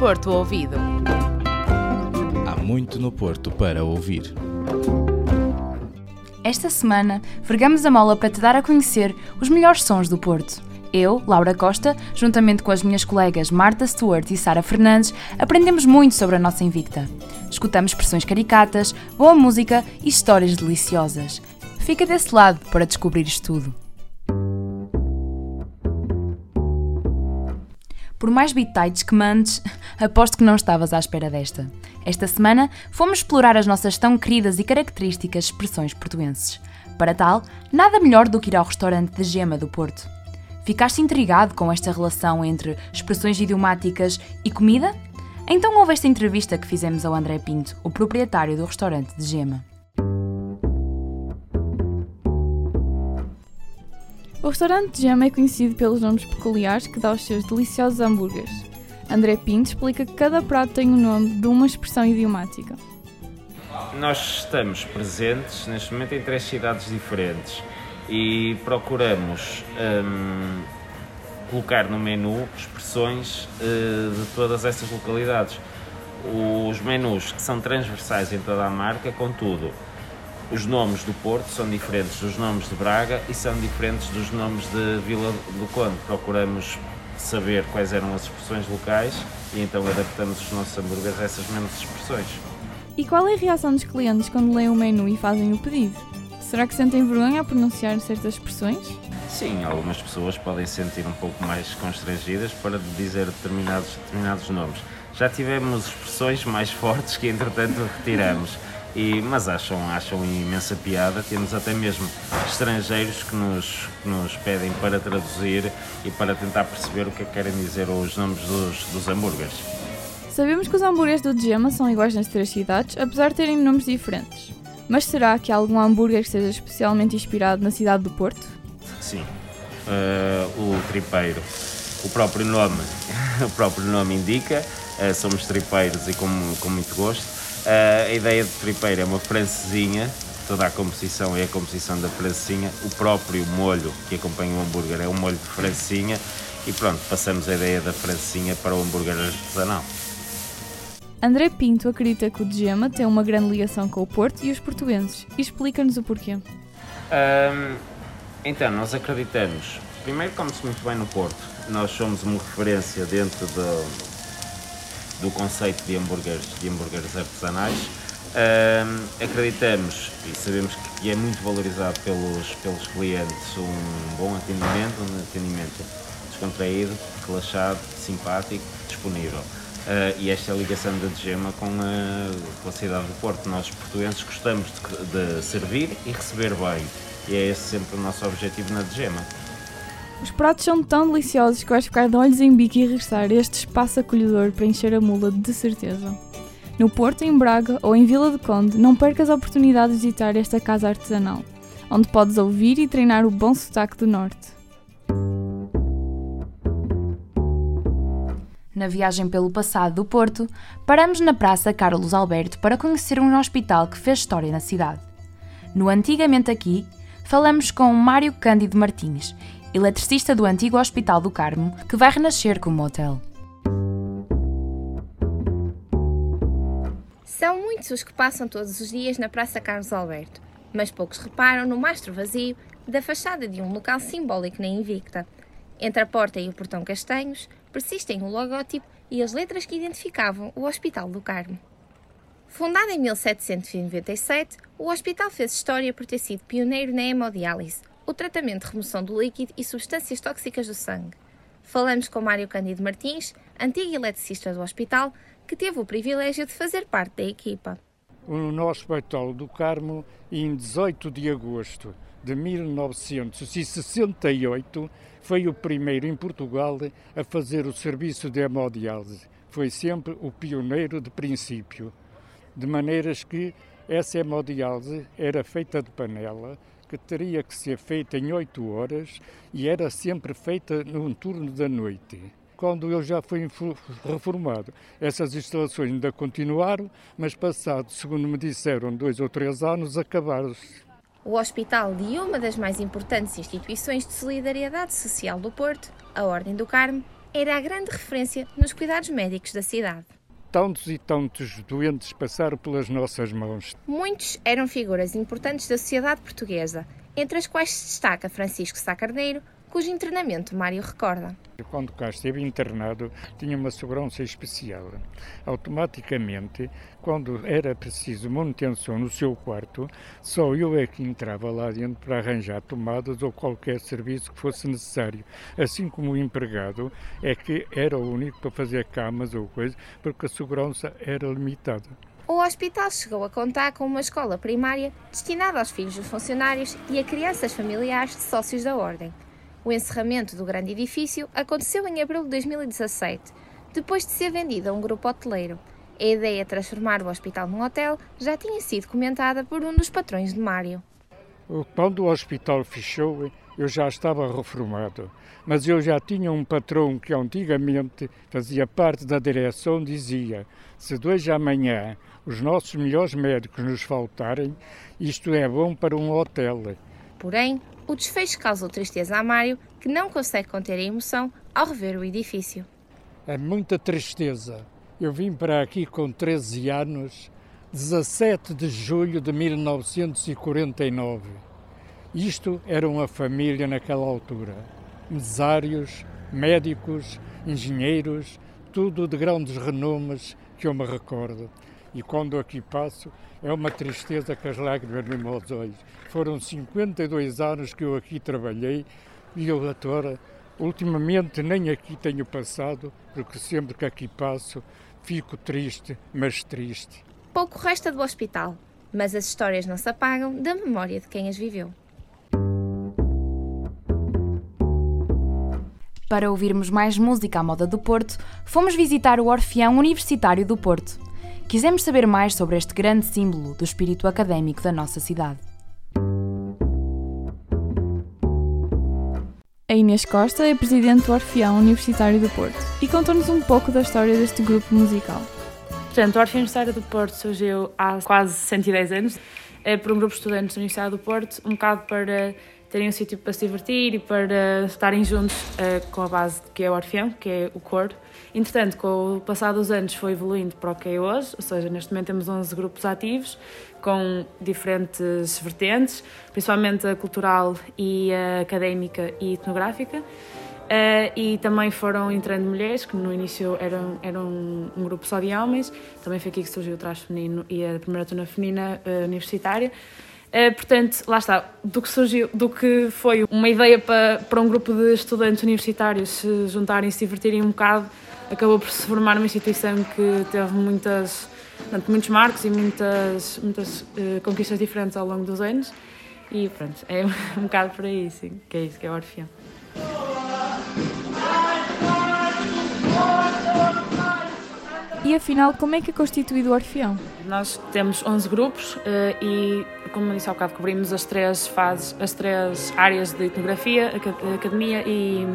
Porto Ouvido. Há muito no Porto para ouvir. Esta semana, vergamos a mola para te dar a conhecer os melhores sons do Porto. Eu, Laura Costa, juntamente com as minhas colegas Marta Stewart e Sara Fernandes, aprendemos muito sobre a nossa Invicta. Escutamos expressões caricatas, boa música e histórias deliciosas. Fica desse lado para descobrires tudo. Por mais bitites que mandes, aposto que não estavas à espera desta. Esta semana fomos explorar as nossas tão queridas e características expressões portuenses. Para tal, nada melhor do que ir ao restaurante de Gema do Porto. Ficaste intrigado com esta relação entre expressões idiomáticas e comida? Então ouve esta entrevista que fizemos ao André Pinto, o proprietário do restaurante de Gema. O restaurante Gema é conhecido pelos nomes peculiares que dá aos seus deliciosos hambúrgueres. André Pinto explica que cada prato tem o nome de uma expressão idiomática. Nós estamos presentes neste momento em três cidades diferentes e procuramos hum, colocar no menu expressões uh, de todas essas localidades. Os menus que são transversais em toda a marca, contudo, os nomes do Porto são diferentes dos nomes de Braga e são diferentes dos nomes de Vila do Conde. Procuramos saber quais eram as expressões locais e então adaptamos os nossos hambúrgueres a essas mesmas expressões. E qual é a reação dos clientes quando leem o menu e fazem o pedido? Será que sentem vergonha a pronunciar certas expressões? Sim, algumas pessoas podem sentir um pouco mais constrangidas para dizer determinados, determinados nomes. Já tivemos expressões mais fortes que entretanto retiramos. E, mas acham, acham imensa piada. Temos até mesmo estrangeiros que nos, que nos pedem para traduzir e para tentar perceber o que é que querem dizer os nomes dos, dos hambúrgueres. Sabemos que os hambúrgueres do Gema são iguais nas três cidades, apesar de terem nomes diferentes. Mas será que há algum hambúrguer que seja especialmente inspirado na cidade do Porto? Sim. Uh, o tripeiro. O próprio nome, o próprio nome indica, uh, somos tripeiros e com, com muito gosto a ideia de tripeiro é uma francesinha, toda a composição é a composição da francesinha, o próprio molho que acompanha o hambúrguer é um molho de francesinha e pronto, passamos a ideia da francesinha para o hambúrguer artesanal. André Pinto acredita que o Gema tem uma grande ligação com o Porto e os portugueses. Explica-nos o porquê. Um, então, nós acreditamos, primeiro come-se muito bem no Porto. Nós somos uma referência dentro do, do conceito de hambúrgueres, de hambúrgueres artesanais. Um, acreditamos e sabemos que é muito valorizado pelos, pelos clientes um bom atendimento, um atendimento descontraído, relaxado, simpático, disponível. Uh, e esta é a ligação da Degema com a, com a cidade do Porto. Nós, portugueses, gostamos de, de servir e receber bem. E é esse sempre o nosso objetivo na Degema. Os pratos são tão deliciosos que vais ficar de olhos em bico e regressar este espaço acolhedor para encher a mula de certeza. No Porto, em Braga ou em Vila de Conde, não percas a oportunidade de visitar esta casa artesanal, onde podes ouvir e treinar o bom sotaque do Norte. Na viagem pelo passado do Porto, paramos na Praça Carlos Alberto para conhecer um hospital que fez história na cidade. No Antigamente Aqui, falamos com Mário Cândido Martins, eletricista do antigo Hospital do Carmo, que vai renascer como hotel. São muitos os que passam todos os dias na Praça Carlos Alberto, mas poucos reparam no mastro vazio da fachada de um local simbólico na Invicta. Entre a porta e o portão castanhos persistem o logótipo e as letras que identificavam o Hospital do Carmo. Fundado em 1797, o hospital fez história por ter sido pioneiro na hemodiálise, o tratamento de remoção do líquido e substâncias tóxicas do sangue. Falamos com Mário Cândido Martins, antigo eletricista do hospital, que teve o privilégio de fazer parte da equipa. O nosso Hospital do Carmo, em 18 de agosto de 1968, foi o primeiro em Portugal a fazer o serviço de hemodiálise. Foi sempre o pioneiro de princípio, de maneiras que essa hemodiálise era feita de panela, que teria que ser feita em 8 horas e era sempre feita num turno da noite. Quando eu já fui reformado, essas instalações ainda continuaram, mas passado, segundo me disseram, dois ou três anos, acabaram-se. O hospital de uma das mais importantes instituições de solidariedade social do Porto, a Ordem do Carmo, era a grande referência nos cuidados médicos da cidade. Tantos e tantos doentes passaram pelas nossas mãos. Muitos eram figuras importantes da sociedade portuguesa, entre as quais se destaca Francisco Sá Carneiro, cujo internamento Mário recorda. Quando cá esteve internado, tinha uma segurança especial. Automaticamente, quando era preciso manutenção no seu quarto, só eu é que entrava lá dentro para arranjar tomadas ou qualquer serviço que fosse necessário. Assim como o empregado é que era o único para fazer camas ou coisa, porque a segurança era limitada. O hospital chegou a contar com uma escola primária destinada aos filhos dos funcionários e a crianças familiares de sócios da Ordem. O encerramento do grande edifício aconteceu em abril de 2017, depois de ser vendido a um grupo hoteleiro. A ideia de transformar o hospital num hotel já tinha sido comentada por um dos patrões de Mário. Quando o hospital fechou, eu já estava reformado, mas eu já tinha um patrão que antigamente fazia parte da direção, dizia: se dois amanhã os nossos melhores médicos nos faltarem, isto é bom para um hotel. Porém, o desfecho causou tristeza a Mário, que não consegue conter a emoção ao rever o edifício. É muita tristeza. Eu vim para aqui com 13 anos, 17 de julho de 1949. Isto era uma família naquela altura. Mesários, médicos, engenheiros, tudo de grandes renomes que eu me recordo. E quando aqui passo, é uma tristeza que as lágrimas me aos olhos. Foram 52 anos que eu aqui trabalhei e eu agora, ultimamente, nem aqui tenho passado, porque sempre que aqui passo, fico triste, mas triste. Pouco resta do hospital, mas as histórias não se apagam da memória de quem as viveu. Para ouvirmos mais música à moda do Porto, fomos visitar o Orfeão Universitário do Porto. Quisemos saber mais sobre este grande símbolo do espírito académico da nossa cidade. A Inês Costa é presidente do Orfeão Universitário do Porto e contou-nos um pouco da história deste grupo musical. Portanto, o Orfeão Universitário do Porto surgiu há quase 110 anos é por um grupo de estudantes da Universidade do Porto, um bocado para terem um sítio para se divertir e para estarem juntos uh, com a base que é o Orfeão, que é o coro. Entretanto, com o passar dos anos foi evoluindo para o que é hoje, ou seja, neste momento temos 11 grupos ativos com diferentes vertentes, principalmente a cultural e a académica e etnográfica. Uh, e também foram entrando mulheres, que no início eram, eram um grupo só de homens, também foi aqui que surgiu o traje feminino e a primeira turma feminina uh, universitária. Uh, portanto, lá está, do que surgiu, do que foi uma ideia para, para um grupo de estudantes universitários se juntarem e se divertirem um bocado, acabou por se formar uma instituição que teve muitas, portanto, muitos marcos e muitas, muitas uh, conquistas diferentes ao longo dos anos. E pronto, é um bocado por aí, sim, que é isso, que é o Orfeão. E afinal, como é que é constituído o Orfeão? Nós temos 11 grupos uh, e, como disse há bocado, cobrimos as três fases, as três áreas de etnografia, academia e,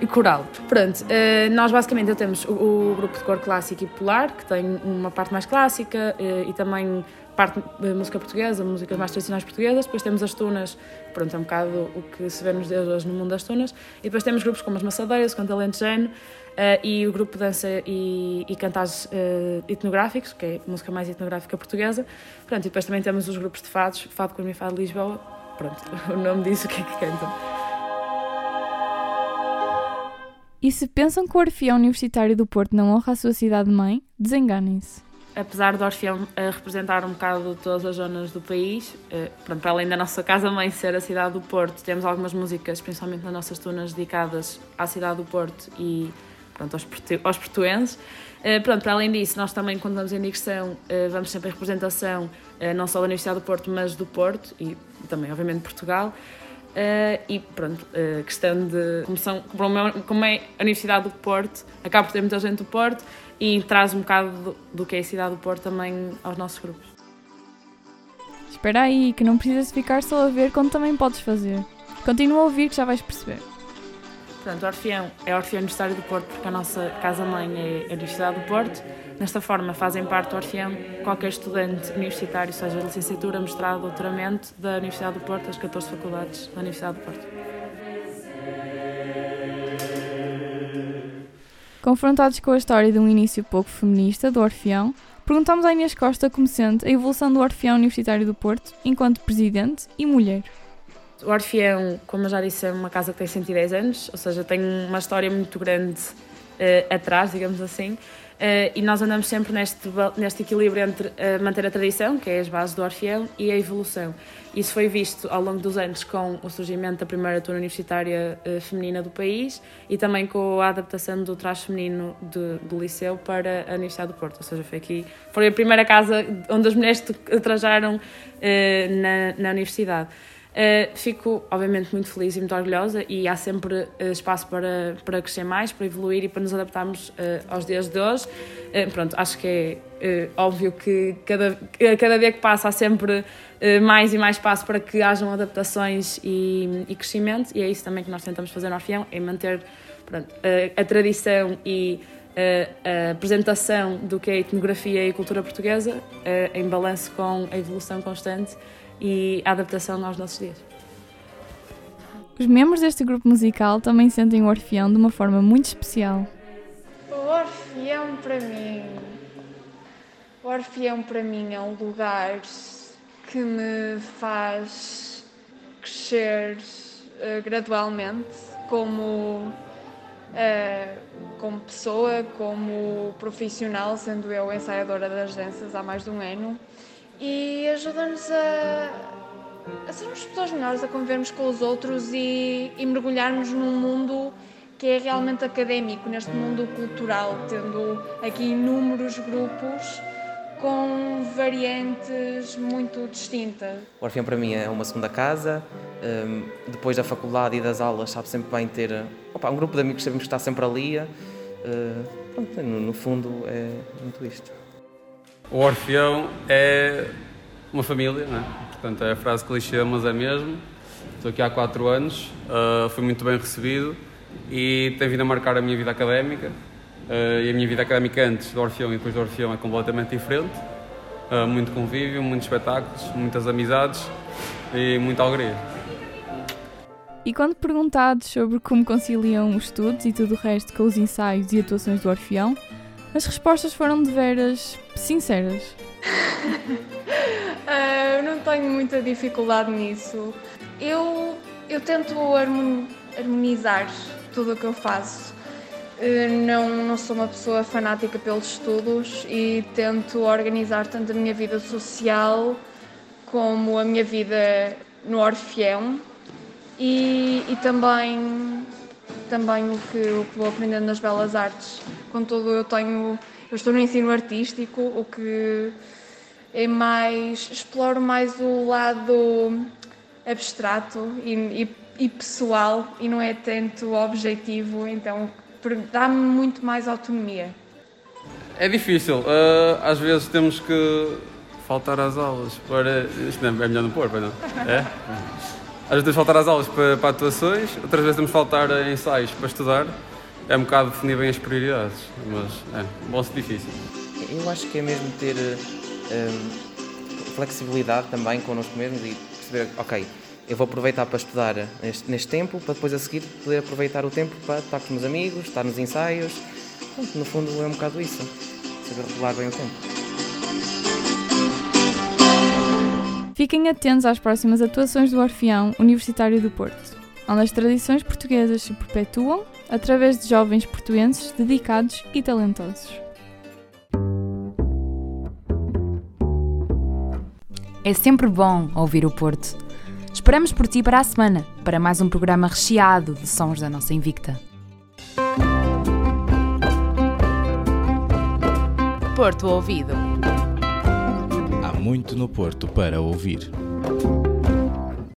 e coral. Pronto, uh, nós basicamente temos o, grupo de cor clássico e popular, que tem uma parte mais clássica uh, e também parte de música portuguesa, músicas mais tradicionais portuguesas. Depois temos as tunas, pronto, é um bocado o que se vê nos dias hoje no mundo das tunas. E depois temos grupos como as Maçadeiras, Canto Alentejano, Uh, e o grupo de dança e, e cantares etnográficos, que é música mais etnográfica portuguesa. Pronto, e depois também temos os grupos de fados, Fado Coimbra e Fado Lisboa. Pronto, o nome diz o que é que cantam. E se pensam que o Orfeão Universitário do Porto não honra a sua cidade-mãe, desenganem-se. Apesar do Orfeão uh, representar um bocado todas as zonas do país, uh, pronto, para além da nossa casa-mãe ser a cidade do Porto, temos algumas músicas, principalmente nas nossas tunas, dedicadas à cidade do Porto e pronto, aos, aos portuenses. Uh, pronto, para além disso, nós também, quando vamos em digressão, vamos sempre em representação, não só da Universidade do Porto, mas do Porto e também, obviamente, de Portugal. e pronto, questão de. Como, são, como é a Universidade do Porto, acaba por ter muita gente do Porto e traz um bocado do, do que é a cidade do Porto também aos nossos grupos. Espera aí, que não precisas ficar só a ver quando também podes fazer. Continua a ouvir que já vais perceber. Portanto, o Orfeão é o Orfeão Universitário do Porto, porque a nossa casa-mãe é a Universidade do Porto. Desta forma, fazem parte do Orfeão qualquer estudante universitário, seja licenciatura, mestrado, doutoramento, da Universidade do Porto, as 14 faculdades da Universidade do Porto. Confrontados com a história de um início pouco feminista do Orfeão, perguntamos à Inês Costa como sente a evolução do Orfeão Universitário do Porto enquanto presidente e mulher. O Orfeão, como eu já disse, é uma casa que tem 110 anos, ou seja, tem uma história muito grande uh, atrás, digamos assim, uh, e nós andamos sempre neste, neste equilíbrio entre uh, manter a tradição, que é as bases do Orfeão, e a evolução. Isso foi visto ao longo dos anos com o surgimento da primeira turma universitária feminina do país e também com a adaptação do traje feminino de, do liceu para a Universidade do Porto, ou seja, foi aqui, foi a primeira casa onde as mulheres trajaram na, na universidade. Uh, fico, obviamente, muito feliz e muito orgulhosa e há sempre uh, espaço para, para crescer mais, para evoluir e para nos adaptarmos uh, aos dias de hoje. pronto, acho que é óbvio que cada, cada dia que passa há sempre mais e mais espaço para que hajam adaptações e, e, crescimento e é isso também que nós tentamos fazer no Orfeão, é manter pronto, a tradição e a, apresentação do que é a etnografia e a cultura portuguesa em balanço com a evolução constante e a adaptação aos nossos dias. Os membros deste grupo musical também sentem o Orfeão de uma forma muito especial. O Orfeão para mim. O Orfeão para mim é um lugar que me faz crescer uh, gradualmente como, uh, como pessoa, como profissional, sendo eu ensaiadora das danças há mais de um ano e ajuda-nos a, a sermos pessoas melhores, a convivermos com os outros e, e mergulharmos num mundo que é realmente académico, neste mundo cultural, tendo aqui inúmeros grupos com variantes muito distintas. O Orfeão para mim é uma segunda casa, um, depois da faculdade e das aulas sabe sempre bem ter opa, um grupo de amigos que sabemos que está sempre ali, no, no fundo é muito isto. O Orfeão é uma família, não é? Portanto, é a frase clichê, mas é mesmo. Estou aqui há quatro anos, uh, fui muito bem recebido e tem vindo a marcar a minha vida académica. Uh, e a minha vida académica antes do Orfeão e depois do Orfeão é completamente diferente. Uh, muito convívio, muitos espetáculos, muitas amizades e muita alegria. E quando perguntados sobre como conciliam os estudos e tudo o resto com os ensaios e atuações do Orfeão, as respostas foram de veras sinceras. uh, não tenho muita dificuldade nisso. Eu, eu tento harmonizar tudo o que eu faço. Uh, não, não sou uma pessoa fanática pelos estudos e tento organizar tanto a minha vida social como a minha vida no Orfeão e, e também também o que, o que vou aprendendo nas belas artes. Contudo, eu tenho, eu estou no ensino artístico, o que é mais, exploro mais o lado abstrato e, e, e pessoal e não é tanto objetivo, então dá-me muito mais autonomia. É difícil, uh, às vezes temos que faltar às aulas para. Isto não é melhor não pôr, não? É? Às vezes faltar às aulas para, para atuações, outras vezes temos faltar a ensaios para estudar. É um bocado definir bem as prioridades, mas é, bom se difícil. Eu acho que é mesmo ter um, flexibilidade também connosco mesmos e perceber, ok, eu vou aproveitar para estudar neste, neste tempo, para depois a seguir poder aproveitar o tempo para estar com os meus amigos, estar nos ensaios. No fundo é um bocado isso, saber regular bem o tempo. Fiquem atentos às próximas atuações do Orfeão Universitário do Porto, onde as tradições portuguesas se perpetuam através de jovens portuenses dedicados e talentosos. É sempre bom ouvir o Porto. Esperamos por ti para a semana, para mais um programa recheado de sons da nossa Invicta. Porto Ouvido muito no Porto para ouvir.